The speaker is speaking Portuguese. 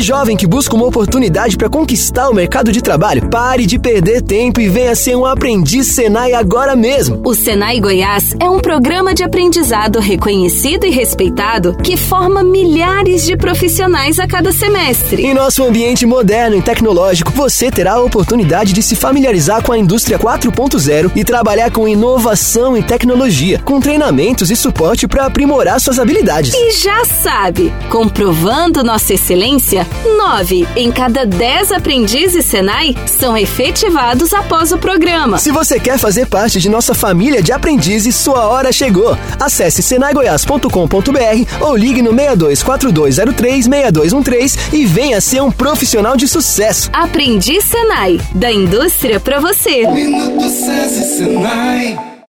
jovem que busca uma oportunidade para conquistar o mercado de trabalho, pare de perder tempo e venha ser um aprendiz Senai agora mesmo. O Senai Goiás é um programa de aprendizado reconhecido e respeitado que forma milhares de profissionais a cada semestre. Em nosso ambiente moderno e tecnológico, você terá a oportunidade de se familiarizar com a indústria 4.0 e trabalhar com inovação e tecnologia, com treinamentos e suporte para aprimorar suas habilidades. E já sabe, comprovando nossa excelência, nove em cada dez aprendizes Senai são efetivados após o programa. Se você quer fazer parte de nossa família de aprendizes, sua hora chegou. Acesse senaigoias.com.br ou ligue no 624203 6213 e venha ser um profissional de sucesso. Aprendiz Senai, da indústria para você. Minuto SESI Senai.